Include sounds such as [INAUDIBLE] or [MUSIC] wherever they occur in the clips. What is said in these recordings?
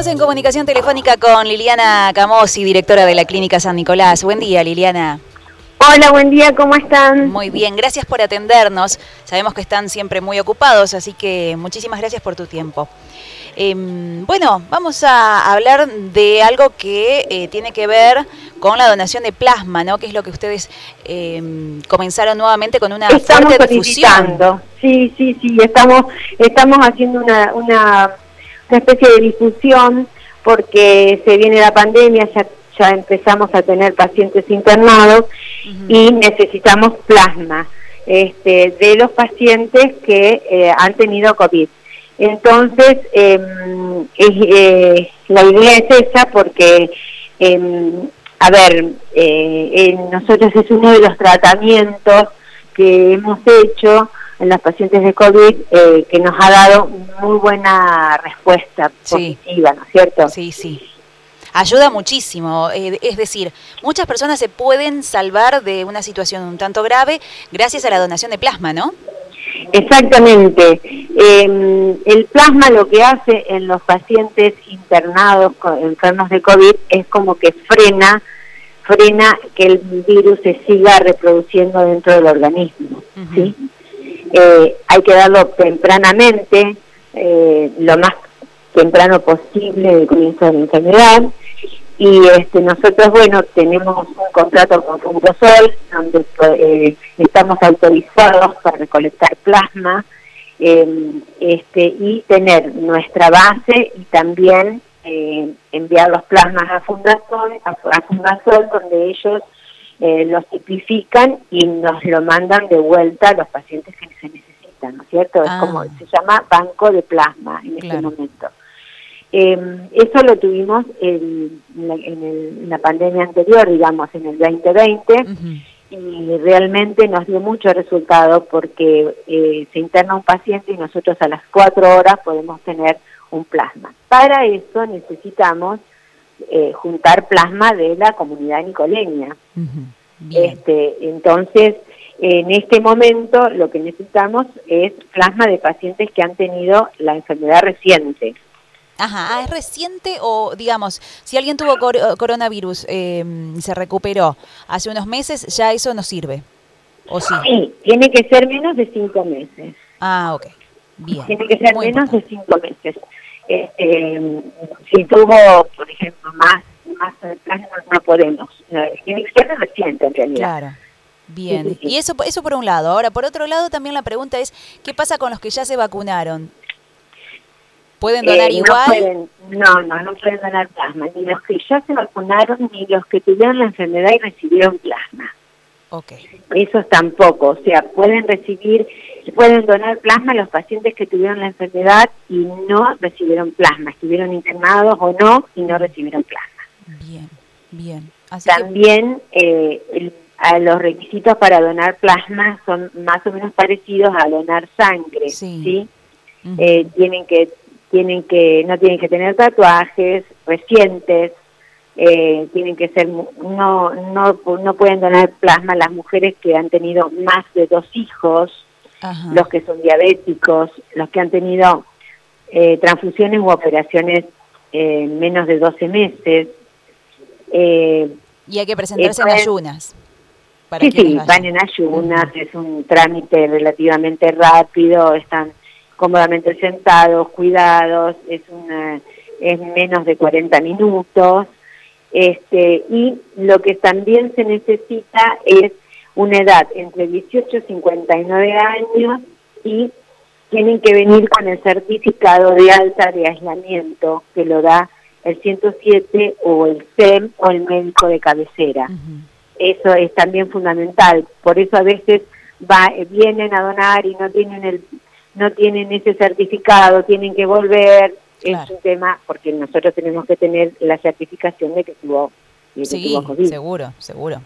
Estamos en comunicación telefónica con Liliana Camosi, directora de la Clínica San Nicolás. Buen día, Liliana. Hola, buen día, ¿cómo están? Muy bien, gracias por atendernos. Sabemos que están siempre muy ocupados, así que muchísimas gracias por tu tiempo. Em, bueno, vamos a hablar de algo que eh, tiene que ver con la donación de plasma, ¿no? Que es lo que ustedes em, comenzaron nuevamente con una estamos fuerte difusión. Sí, sí, sí, estamos, estamos haciendo una, una, una especie de difusión porque se viene la pandemia, ya ya empezamos a tener pacientes internados y necesitamos plasma este, de los pacientes que eh, han tenido COVID. Entonces, em, eh, la idea es esa porque, em, a ver, eh, nosotros es uno de los tratamientos que hemos hecho en los pacientes de COVID que nos ha dado muy buena respuesta positiva, ¿no es cierto? Sí, sí ayuda muchísimo. Eh, es decir, muchas personas se pueden salvar de una situación un tanto grave gracias a la donación de plasma, ¿no? Exactamente. Em, el plasma lo que hace en los pacientes internados enfermos de COVID es como que frena frena que el virus se siga reproduciendo dentro del organismo. ¿sí? Eh, hay que darlo tempranamente, eh, lo más temprano posible del comienzo de la enfermedad. Y este, nosotros, bueno, tenemos un contrato con Fungosol, donde eh, estamos autorizados para recolectar plasma em, este, y tener nuestra base y también eh, enviar los plasmas a Fundasol, a, Fundasol donde ellos eh, los tipifican y nos lo mandan de vuelta a los pacientes que se necesitan, ¿no es cierto? Es como, ah. se llama banco de plasma en este momento. Eh, eso lo tuvimos en, la, pandemia anterior, digamos, en el 2020, y realmente nos dio mucho resultado porque eh, se interna un paciente y nosotros a las cuatro horas podemos tener un plasma. Para eso necesitamos eh, juntar plasma de la comunidad nicoleña. Este, entonces, en este momento lo que necesitamos es plasma de pacientes que han tenido la enfermedad reciente. Ajá, ah, ¿es reciente o, digamos, si alguien tuvo coronavirus y em, se recuperó hace unos meses, ya eso no sirve? ¿O sí? Sí, tiene que ser menos de cinco meses. Ah, ok. Bien. Tiene que ser menos de cinco meses. Eh, em, si tuvo, por ejemplo, más, más plasma, no podemos. Que ser reciente, en realidad. Claro. Bien, y eso, eso por un lado. Ahora, por otro lado, también la pregunta es, ¿qué pasa con los que ya se vacunaron? ¿Pueden donar eh, igual? No, no, no, pueden donar plasma. Ni los que ya se vacunaron, ni los que tuvieron la enfermedad y recibieron plasma. Ok. Esos tampoco. O sea, pueden recibir, pueden donar plasma a los pacientes que tuvieron la enfermedad y no recibieron plasma. Estuvieron internados o no y no recibieron plasma. Bien, bien. También eh, a los requisitos para donar plasma son más o menos parecidos a donar sangre, ¿sí? Eh, tienen que tienen que no tienen que tener tatuajes recientes eh, tienen que ser no no no pueden donar plasma las mujeres que han tenido más de dos hijos los que son diabéticos los que han tenido eh, transfusiones u operaciones en menos de 12 meses eh, y hay que presentarse en ayunas sí sí van en ayunas es un trámite relativamente rápido están cómodamente sentados, cuidados, es una es menos de 40 minutos. Este, y lo que también se necesita es una edad entre 18 y 59 años y tienen que venir con el certificado de alta de aislamiento que lo da el 107 o el SEM o el médico de cabecera. Eso es también fundamental. Por eso a veces va, vienen a donar y no tienen el no tienen ese certificado, tienen que volver, es un tema, porque nosotros tenemos que tener la certificación de que tuvo, sí, seguro, seguro.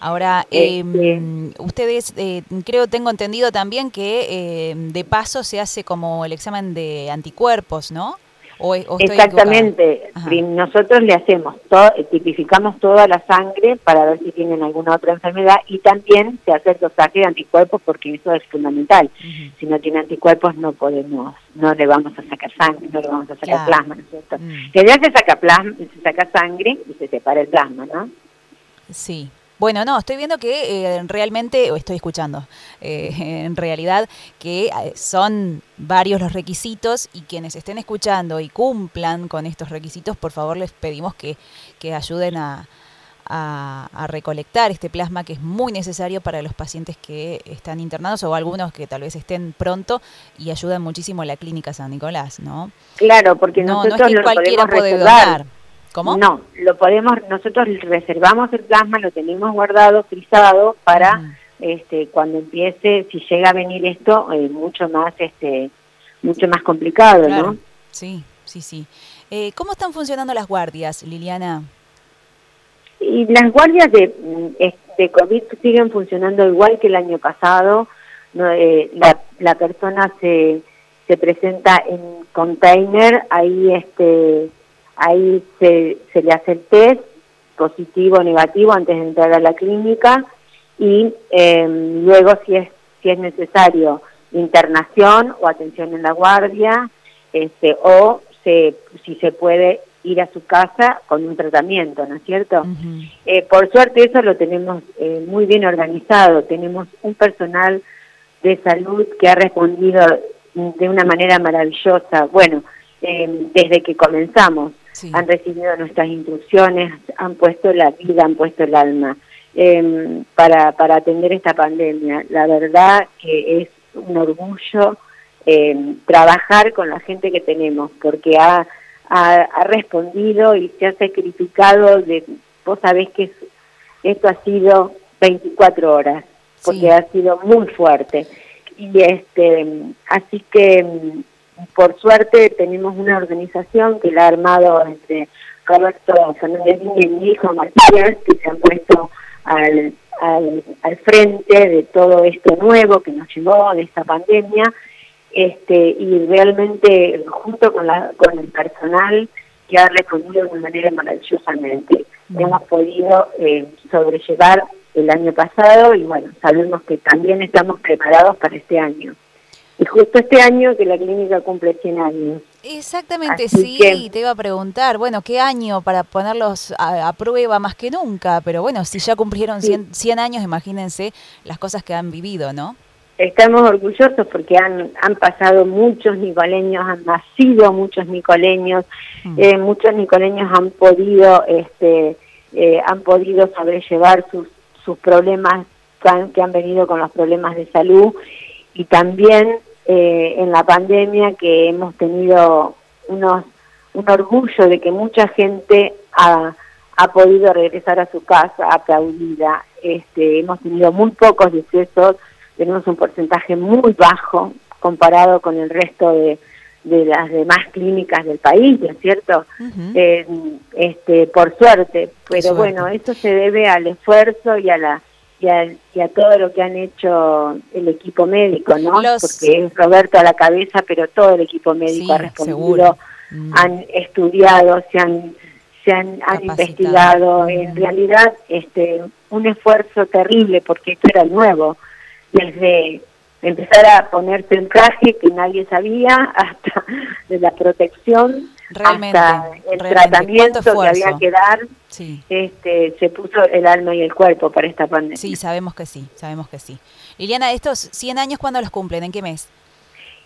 Ahora, em, ustedes, eh, creo, tengo entendido también que eh, de paso se hace como el examen de anticuerpos, ¿no? O, Exactamente. Nosotros le hacemos, todo, tipificamos toda la sangre para ver si tienen alguna otra enfermedad y también se hace el dosaje de anticuerpos porque eso es fundamental. Si no tiene anticuerpos no podemos, no le vamos a sacar sangre, no le vamos a sacar plasma, ¿no es cierto? Que ya se saca plasma, se saca sangre y se separa el plasma, ¿no? Sí, bueno, no, estoy viendo que eh, realmente, o estoy escuchando, eh, [LAUGHS] en realidad que eh, son varios los requisitos y quienes estén escuchando y cumplan con estos requisitos, por favor les pedimos que, que ayuden a, a, recolectar este plasma que es muy necesario para los pacientes que están internados o algunos que tal vez estén pronto y ayudan muchísimo a la clínica San Nicolás, ¿no? Claro, porque nosotros no, es que cualquiera puede donar. ¿Cómo? No, lo podemos, nosotros reservamos el plasma, lo tenemos guardado, frisado para este, cuando empiece, si llega a venir esto, eh, mucho más, este, mucho más complicado, ¿no? Sí, sí, sí. Eh, ¿Cómo están funcionando las guardias, Liliana? Y las guardias de, de COVID siguen funcionando igual que el año pasado. Eh, la, la persona se, se presenta en container, ahí este ahí se, se le hace el test positivo o negativo antes de entrar a la clínica y em, luego si es si es necesario internación o atención en la guardia este o se, si se puede ir a su casa con un tratamiento, ¿no es cierto? Eh, por suerte eso lo tenemos eh, muy bien organizado, tenemos un personal de salud que ha respondido de una manera maravillosa, bueno, em, desde que comenzamos han recibido nuestras instrucciones, han puesto la vida, han puesto el alma em, para, para atender esta pandemia. La verdad que es un orgullo em, trabajar con la gente que tenemos, porque ha, ha, respondido y se ha sacrificado. De, vos sabés que esto ha sido 24 horas, porque ha sido muy fuerte. Y este, así que por suerte tenemos una organización que la ha armado entre Roberto Fernández y mi hijo Matías, que se han puesto al, al, frente de todo esto nuevo que nos llevó de esta pandemia, este, y realmente junto con, la, con el personal que ha respondido de una manera maravillosamente. Hemos podido eh, sobrellevar el año pasado y bueno, sabemos que también estamos preparados para este año. Y justo este año que la clínica cumple 100 años. Exactamente, sí, te iba a preguntar, bueno, ¿qué año para ponerlos a, prueba más que nunca? Pero bueno, si ya cumplieron 100, años, imagínense las cosas que han vivido, ¿no? Estamos orgullosos porque han, han pasado muchos nicoleños, han nacido muchos nicoleños, mm. eh, muchos nicoleños han podido, este, eh, han podido sobrellevar sus, sus problemas que han venido con los problemas de salud y también eh, en la pandemia que hemos tenido unos, un orgullo de que mucha gente ha, ha podido regresar a su casa aplaudida. Este, hemos tenido muy pocos decesos, tenemos un porcentaje muy bajo comparado con el resto de, de las demás clínicas del país, ¿no es cierto? Eh, este, por suerte, pero bueno, eso se debe al esfuerzo y a la y a, todo lo que han hecho el equipo médico, ¿no? Porque es Roberto a la cabeza, pero todo el equipo médico ha respondido, mm. han estudiado, se han se han, investigado, en realidad este un esfuerzo terrible porque esto era nuevo, desde empezar a ponerse en traje que nadie sabía [LAUGHS] hasta de la protección realmente, hasta el tratamiento que había que dar, este, se puso el alma y el cuerpo para esta pandemia. Sí, sabemos que sí, sabemos que sí. Liliana, ¿estos 100 años cuándo los cumplen? ¿En qué mes?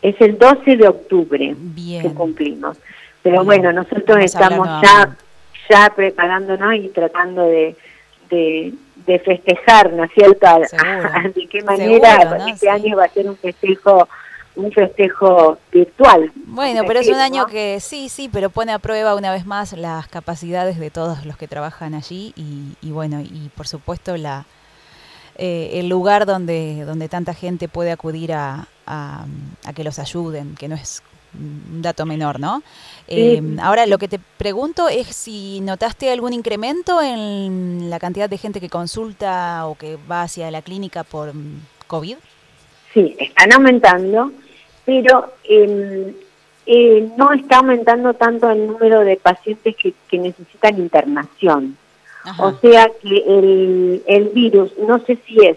Es el 12 de octubre que cumplimos. Pero bueno, nosotros estamos ya, ya preparándonos y tratando de, de, festejar, ¿no es cierto? [LAUGHS] ¿De qué manera este año va a ser un festejo un festejo virtual. Bueno, pero es un año que sí, sí, pero pone a prueba una vez más las capacidades de todos los que trabajan allí y, bueno, y por supuesto la eh, el lugar donde, donde tanta gente puede acudir a, a, que los ayuden, que no es un dato menor, ¿no? Eh, ahora, lo que te pregunto es si notaste algún incremento en la cantidad de gente que consulta o que va hacia la clínica por mm, COVID. Sí, están aumentando, pero em, eh, no está aumentando tanto el número de pacientes que, que necesitan internación. O sea que el, el virus, no sé si es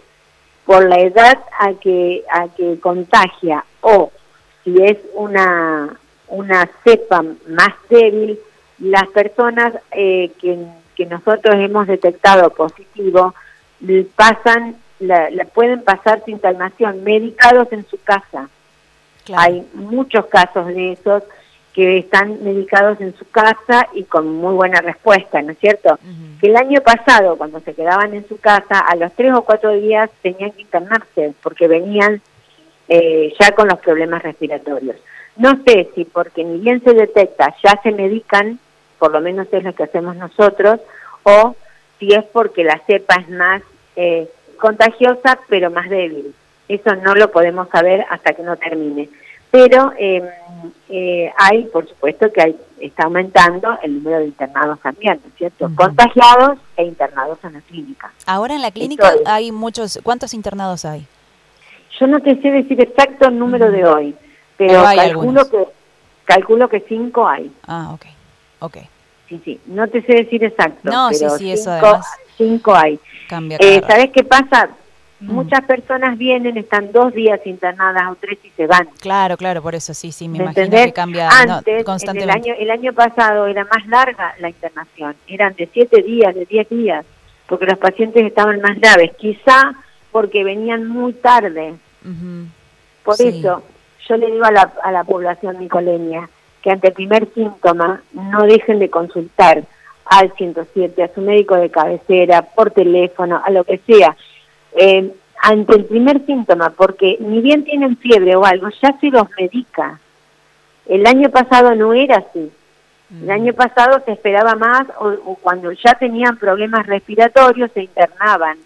por la edad a que, a que contagia o si es una, una cepa más débil, las personas eh, que, que nosotros hemos detectado positivo pasan, la, pueden pasar sin internación, medicados en su casa. Hay muchos casos de esos que están medicados en su casa y con muy buena respuesta, ¿no es cierto? Que el año pasado, cuando se quedaban en su casa, a los tres o cuatro días tenían que internarse porque venían eh, ya con los problemas respiratorios. No sé si porque ni bien se detecta, ya se medican, por lo menos es lo que hacemos nosotros, o si es porque la cepa es más eh, contagiosa pero más débil. Eso no lo podemos saber hasta que no termine. Pero em, eh, hay, por supuesto, que hay, está aumentando el número de internados también, ¿no es cierto? Contagiados e internados en la clínica. Ahora en la clínica hay muchos, ¿cuántos internados hay? Yo no te sé decir exacto el número de hoy, pero calculo que calculo que cinco hay. Ah, ok, ok. Sí, sí, no te sé decir exacto, no, pero sí, sí, eso además cinco hay. Cambia eh, ¿Sabes qué pasa? Muchas personas vienen, están dos días internadas o tres y se van. Claro, claro, por eso sí, sí, me, imagino que cambia Antes, constantemente. el, año, el año pasado era más larga la internación, eran de siete días, de diez días, porque los pacientes estaban más graves, quizá porque venían muy tarde. Por eso, yo le digo a la, a la población nicoleña que ante el primer síntoma no dejen de consultar al 107, a su médico de cabecera, por teléfono, a lo que sea eh, ante el primer síntoma, porque ni bien tienen fiebre o algo, ya se los medica. El año pasado no era así. El año mm. pasado se esperaba más o, cuando ya tenían problemas respiratorios se internaban.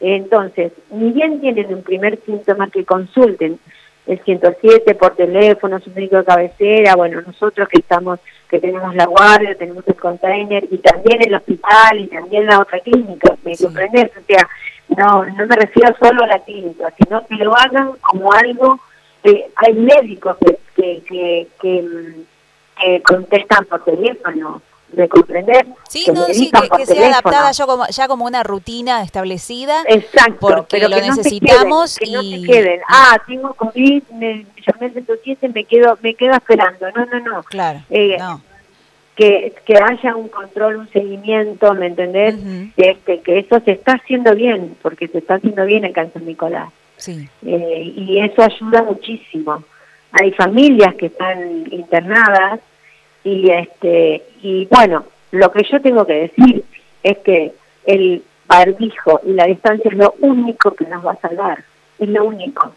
Entonces, ni bien tienen un primer síntoma que consulten el 107 por teléfono, su médico de cabecera, bueno, nosotros que estamos, que tenemos la guardia, tenemos el container y también el hospital y también la otra clínica, me sí. O sea, no, no me refiero solo a la clínica, sino que lo hagan como algo, que hay médicos que, que, que, contestan por teléfono, de comprender. Sí, no, sí, que, sea adaptada ya como, ya como una rutina establecida. Exacto, porque lo necesitamos que no se queden. Ah, tengo COVID, me llamé el me quedo, me quedo esperando. No, no, no. Claro, eh, no que, que haya un control, un seguimiento, ¿me entendés? este, que eso se está haciendo bien, porque se está haciendo bien en San Nicolás. Sí. Eh, y eso ayuda muchísimo. Hay familias que están internadas y este y bueno, lo que yo tengo que decir es que el barbijo y la distancia es lo único que nos va a salvar, es lo único,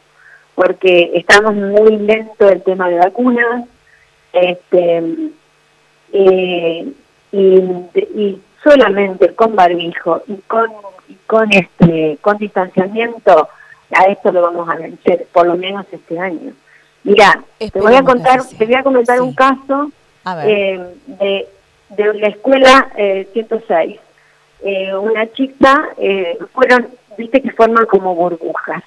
porque estamos muy lento el tema de vacunas, este eh, y, solamente con barbijo y con con este con distanciamiento a esto lo vamos a vencer por lo menos este año. Mira te voy a contar te voy a comentar un caso eh, de de la escuela eh, 106 eh, una chica eh, fueron viste que forman como burbujas.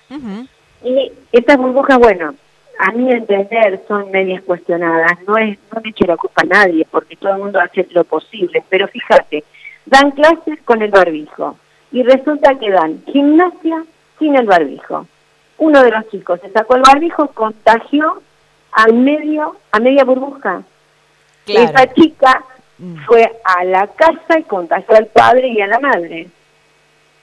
Y estas burbujas bueno a mi entender son medias cuestionadas, no es no me la culpa a nadie porque todo el mundo hace lo posible, pero fíjate, dan clases con el barbijo y resulta que dan gimnasia sin el barbijo. Uno de los chicos se sacó el barbijo, contagió al medio, a media burbuja. Esa chica mm. fue a la casa y contagió al padre y a la madre.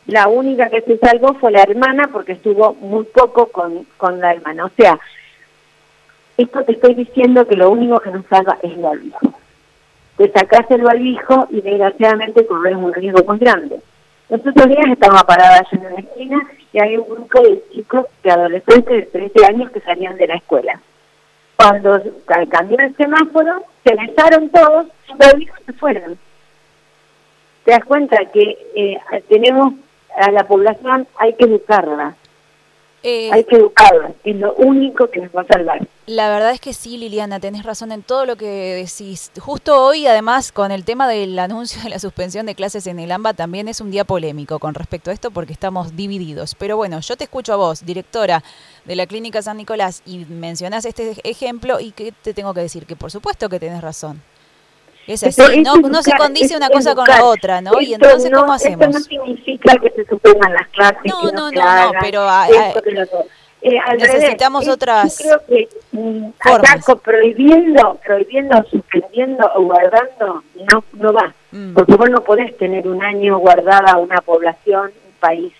La única que se salvó fue la hermana porque estuvo muy poco con, con la hermana. O sea, esto te estoy diciendo que lo único que nos salva es el barbijo. Te sacás el barbijo y desgraciadamente corres un riesgo muy grande. Los otros días estaba parada en una esquina y hay un grupo de chicos, de adolescentes de 13 años que salían de la escuela. Cuando cambió el semáforo, se besaron todos, los barbijos se fueron. Te das cuenta que eh, tenemos a la población, hay que educarla Eh, Hay que educarlas, es lo único que nos va a salvar. La verdad es que sí, Liliana, tenés razón en todo lo que decís. Justo hoy, además, con el tema del anuncio de la suspensión de clases en el AMBA, también es un día polémico con respecto a esto porque estamos divididos. Pero bueno, yo te escucho a vos, directora de la Clínica San Nicolás, y mencionás este ejemplo y que te tengo que decir que por supuesto que tenés razón. Es así, no, no se condice una cosa con la otra, ¿no? y entonces, ¿cómo hacemos? Esto no significa que se suspendan las clases. No, no, no, no, pero eh, necesitamos otras yo creo que mm, ataco prohibiendo, prohibiendo, suspendiendo o guardando, no, no va. Mm. Porque vos no podés tener un año guardada una población, un país.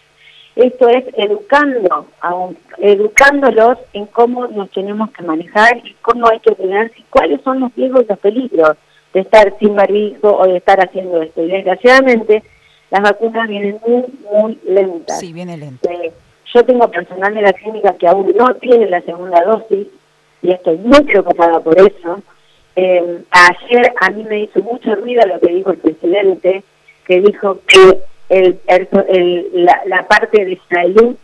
Esto es educando, a educándolos en cómo nos tenemos que manejar y cómo hay que tener, y cuáles son los riesgos y los peligros de estar sin barbijo o de estar haciendo esto. Y desgraciadamente las vacunas vienen muy, muy lentas. Sí, viene lenta. Eh, yo tengo personal de la clínica que aún no tiene la segunda dosis y estoy muy preocupada por eso. Eh, ayer a mí me hizo mucho ruido lo que dijo el presidente, que dijo que el, la, la parte de salud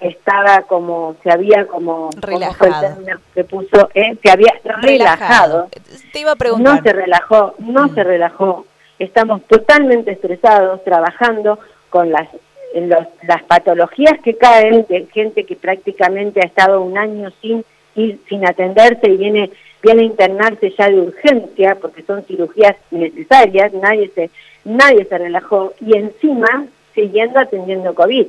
estaba como, se había como, relajado. que puso, eh, se había relajado. Te iba a preguntar. No se relajó, no mm. se relajó. Estamos totalmente estresados, trabajando con las, los, las patologías que caen de gente que prácticamente ha estado un año sin, sin atenderse y viene, viene a internarse ya de urgencia porque son cirugías necesarias, nadie se, nadie se relajó y encima siguiendo atendiendo COVID.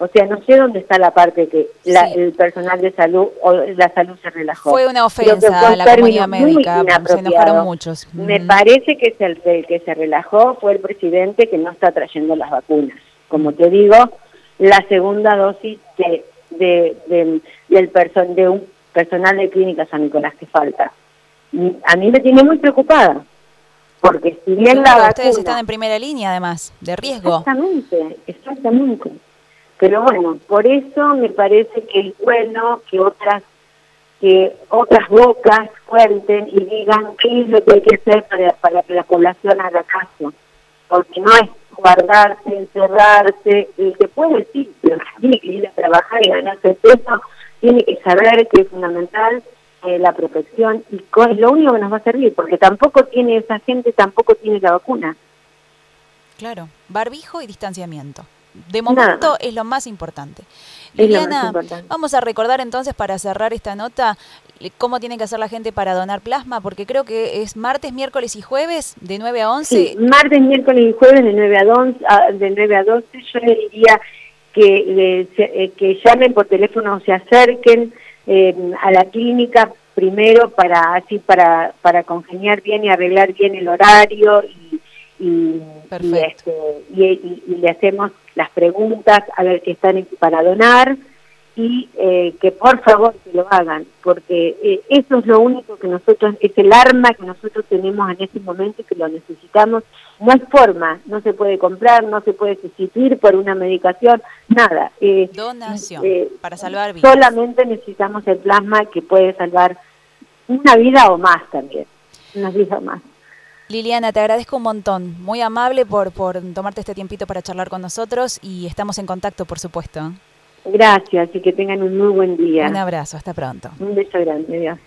O sea, no sé dónde está la parte que el personal de salud o la salud se relajó. Fue una ofensa a la comunidad médica, se enojaron muchos. Me parece que el, que se relajó fue el presidente que no está trayendo las vacunas. Como te digo, la segunda dosis de, de, del person, de un personal de clínica San Nicolás que falta. A mí me tiene muy preocupada, porque si bien la vacuna... Ustedes están en primera línea, además, de riesgo. Exactamente, exactamente. Pero bueno, por eso me parece que es bueno que otras que otras bocas cuenten y digan qué es lo que hay que hacer para, para que la población haga caso. Porque no es guardarse, encerrarse, el que puede decir, pero tiene que ir a trabajar y ganarse peso, tiene que saber que es fundamental eh, la protección y es lo único que nos va a servir, porque tampoco tiene esa gente, tampoco tiene la vacuna. Claro, barbijo y distanciamiento. De momento es lo más importante. Liliana, vamos a recordar entonces para cerrar esta nota cómo tiene que hacer la gente para donar plasma, porque creo que es martes, miércoles y jueves de 9 a 11. Sí, martes, miércoles y jueves de 9 a 11, de 9 a 12. Yo le diría que, eh, que llamen por teléfono o se acerquen eh, a la clínica primero para así para para congeniar bien y arreglar bien el horario y y, este, y, le hacemos las preguntas a ver qué están para donar y eh, que por favor que lo hagan, porque eh, eso es lo único que nosotros, es el arma que nosotros tenemos en este momento y que lo necesitamos. No hay forma, no se puede comprar, no se puede sustituir por una medicación, nada. Eh, Donación, para salvar vidas. Solamente necesitamos el plasma que puede salvar una vida o más también, una vida o más. Liliana, te agradezco un montón. Muy amable por, por tomarte este tiempito para charlar con nosotros y estamos en contacto, por supuesto. Gracias y que tengan un muy buen día. Un abrazo, hasta pronto. Un beso grande, adiós.